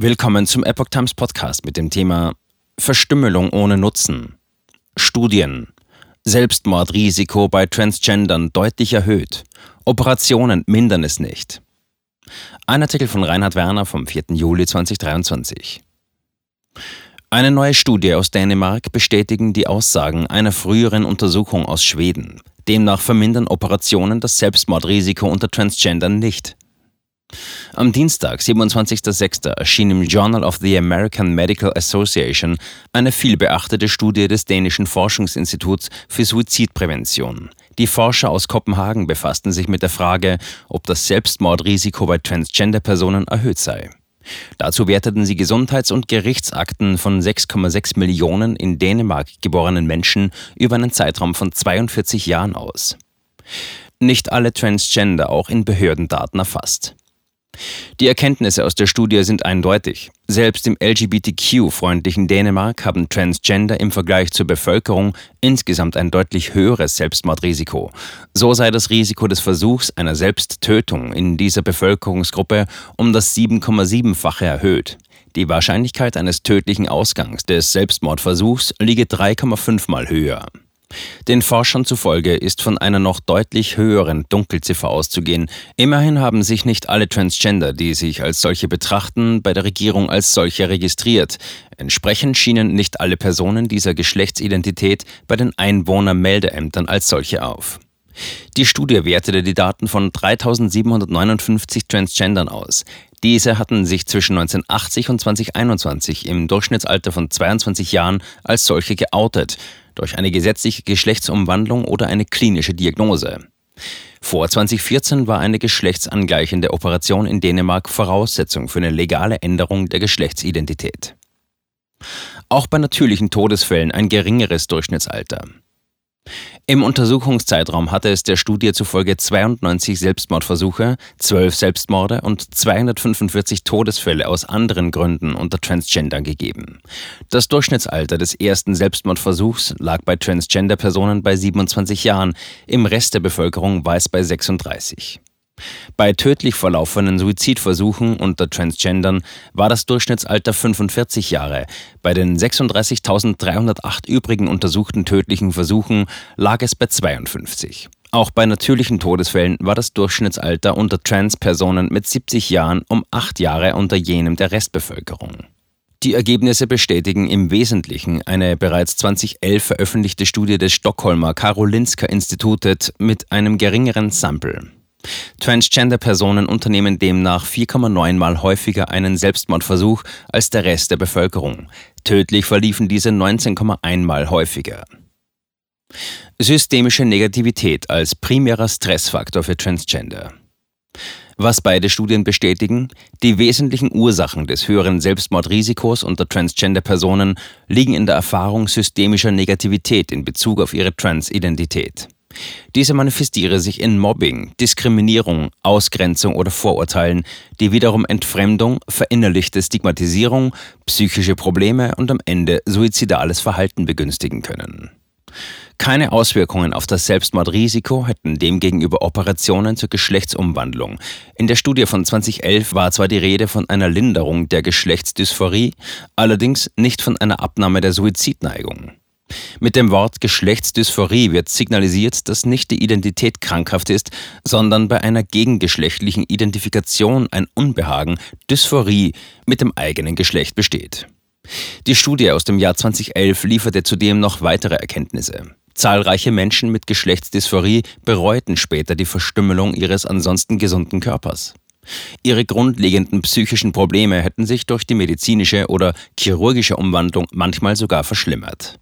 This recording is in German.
Willkommen zum Epoch Times Podcast mit dem Thema Verstümmelung ohne Nutzen. Studien. Selbstmordrisiko bei Transgendern deutlich erhöht. Operationen mindern es nicht. Ein Artikel von Reinhard Werner vom 4. Juli 2023. Eine neue Studie aus Dänemark bestätigen die Aussagen einer früheren Untersuchung aus Schweden. Demnach vermindern Operationen das Selbstmordrisiko unter Transgendern nicht. Am Dienstag, 27.06., erschien im Journal of the American Medical Association eine vielbeachtete Studie des dänischen Forschungsinstituts für Suizidprävention. Die Forscher aus Kopenhagen befassten sich mit der Frage, ob das Selbstmordrisiko bei Transgender-Personen erhöht sei. Dazu werteten sie Gesundheits- und Gerichtsakten von 6,6 Millionen in Dänemark geborenen Menschen über einen Zeitraum von 42 Jahren aus. Nicht alle Transgender auch in Behördendaten erfasst. Die Erkenntnisse aus der Studie sind eindeutig. Selbst im LGBTQ-freundlichen Dänemark haben Transgender im Vergleich zur Bevölkerung insgesamt ein deutlich höheres Selbstmordrisiko. So sei das Risiko des Versuchs einer Selbsttötung in dieser Bevölkerungsgruppe um das 7,7-fache erhöht. Die Wahrscheinlichkeit eines tödlichen Ausgangs des Selbstmordversuchs liege 3,5 mal höher. Den Forschern zufolge ist von einer noch deutlich höheren Dunkelziffer auszugehen. Immerhin haben sich nicht alle Transgender, die sich als solche betrachten, bei der Regierung als solche registriert. Entsprechend schienen nicht alle Personen dieser Geschlechtsidentität bei den Einwohnermeldeämtern als solche auf. Die Studie wertete die Daten von 3759 Transgendern aus. Diese hatten sich zwischen 1980 und 2021 im Durchschnittsalter von 22 Jahren als solche geoutet durch eine gesetzliche Geschlechtsumwandlung oder eine klinische Diagnose. Vor 2014 war eine geschlechtsangleichende Operation in Dänemark Voraussetzung für eine legale Änderung der Geschlechtsidentität. Auch bei natürlichen Todesfällen ein geringeres Durchschnittsalter. Im Untersuchungszeitraum hatte es der Studie zufolge 92 Selbstmordversuche, 12 Selbstmorde und 245 Todesfälle aus anderen Gründen unter Transgender gegeben. Das Durchschnittsalter des ersten Selbstmordversuchs lag bei Transgender-Personen bei 27 Jahren, im Rest der Bevölkerung war es bei 36. Bei tödlich verlaufenden Suizidversuchen unter Transgendern war das Durchschnittsalter 45 Jahre. Bei den 36.308 übrigen untersuchten tödlichen Versuchen lag es bei 52. Auch bei natürlichen Todesfällen war das Durchschnittsalter unter Trans-Personen mit 70 Jahren um 8 Jahre unter jenem der Restbevölkerung. Die Ergebnisse bestätigen im Wesentlichen eine bereits 2011 veröffentlichte Studie des Stockholmer Karolinska Institutet mit einem geringeren Sample. Transgender-Personen unternehmen demnach 4,9 Mal häufiger einen Selbstmordversuch als der Rest der Bevölkerung. Tödlich verliefen diese 19,1 Mal häufiger. Systemische Negativität als primärer Stressfaktor für Transgender. Was beide Studien bestätigen, die wesentlichen Ursachen des höheren Selbstmordrisikos unter Transgender-Personen liegen in der Erfahrung systemischer Negativität in Bezug auf ihre Transidentität. Diese manifestiere sich in Mobbing, Diskriminierung, Ausgrenzung oder Vorurteilen, die wiederum Entfremdung, verinnerlichte Stigmatisierung, psychische Probleme und am Ende suizidales Verhalten begünstigen können. Keine Auswirkungen auf das Selbstmordrisiko hätten demgegenüber Operationen zur Geschlechtsumwandlung. In der Studie von 2011 war zwar die Rede von einer Linderung der Geschlechtsdysphorie, allerdings nicht von einer Abnahme der Suizidneigung. Mit dem Wort Geschlechtsdysphorie wird signalisiert, dass nicht die Identität krankhaft ist, sondern bei einer gegengeschlechtlichen Identifikation ein Unbehagen, Dysphorie mit dem eigenen Geschlecht besteht. Die Studie aus dem Jahr 2011 lieferte zudem noch weitere Erkenntnisse. Zahlreiche Menschen mit Geschlechtsdysphorie bereuten später die Verstümmelung ihres ansonsten gesunden Körpers. Ihre grundlegenden psychischen Probleme hätten sich durch die medizinische oder chirurgische Umwandlung manchmal sogar verschlimmert.